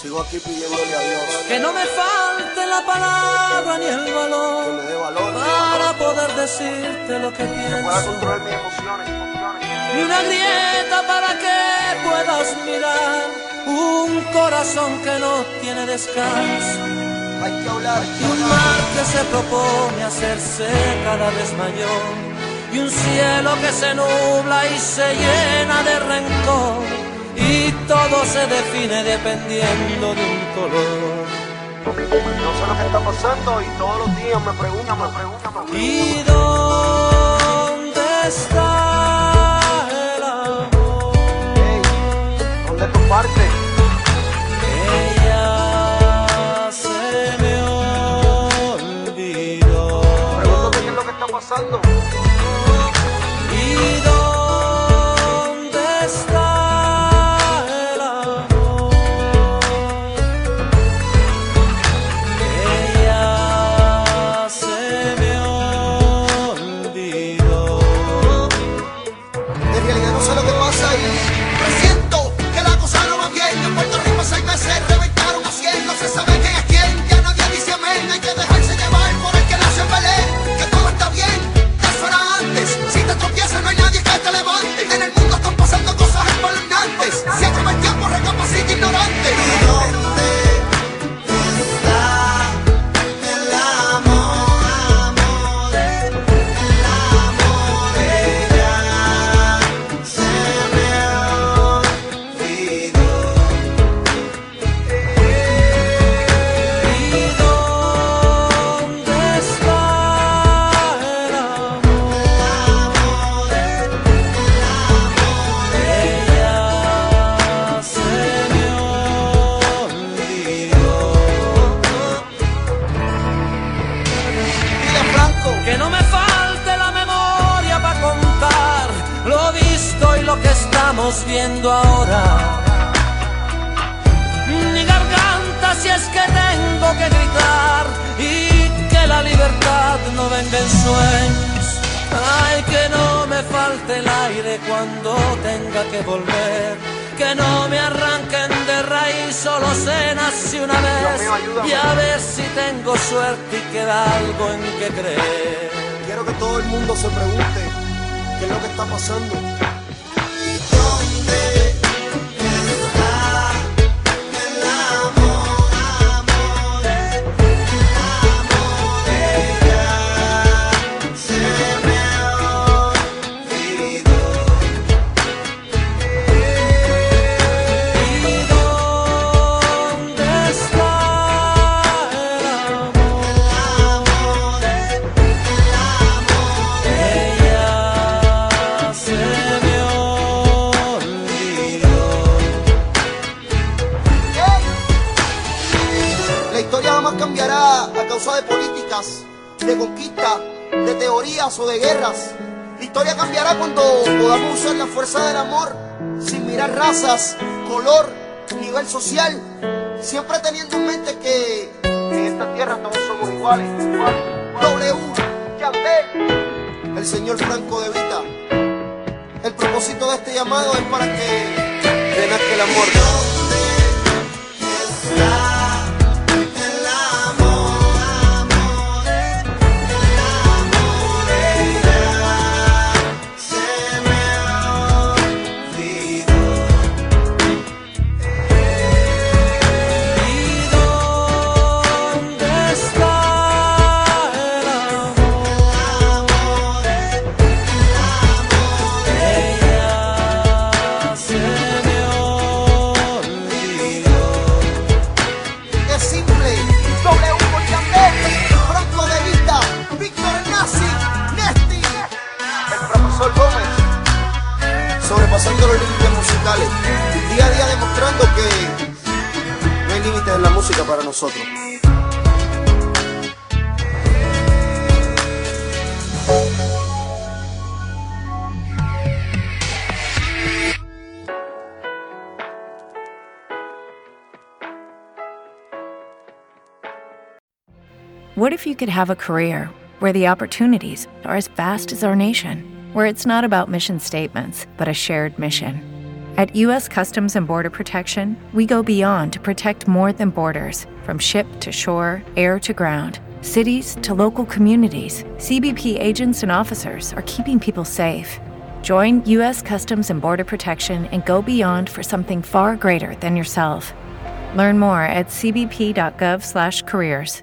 Sigo aquí pidiéndole a Dios Que no me falte la palabra ni el que valor me dé valor, para poder decirte lo que que pueda pienso. controlar mis emociones, emociones. Ni una grieta para que puedas mirar un corazón que no tiene descanso. Hay que hablar, hay Y que un mar que se propone hacerse cada vez mayor. Y un cielo que se nubla y se llena de rencor. Y todo se define dependiendo de un color. No sé lo que está pasando y todos los días me preguntan, me preguntan, me preguntan. ¿Y dónde está el amor? Hey, ¿dónde es tu parte? Ella se me olvidó. Pregúntate qué es lo que está pasando. Estamos viendo ahora. Ni garganta si es que tengo que gritar y que la libertad no venga en sueños. Ay, que no me falte el aire cuando tenga que volver. Que no me arranquen de raíz, solo se nace una vez. mío, y a ver si tengo suerte y queda algo en que creer. Quiero que todo el mundo se pregunte qué es lo que está pasando. Historia jamás cambiará a causa de políticas, de conquista, de teorías o de guerras. La historia cambiará cuando podamos usar la fuerza del amor sin mirar razas, color, nivel social, siempre teniendo en mente que en esta tierra todos somos iguales. W. Yandel, el señor Franco de Vita. El propósito de este llamado es para que renazca el amor. Sobrepasando los límites musicales, día a día demostrando que no hay límites en la música para nosotros. What if you could have a career where the opportunities are as vast as our nation, where it's not about mission statements, but a shared mission? At U.S. Customs and Border Protection, we go beyond to protect more than borders from ship to shore, air to ground, cities to local communities. CBP agents and officers are keeping people safe. Join U.S. Customs and Border Protection and go beyond for something far greater than yourself. Learn more at cbp.gov/careers.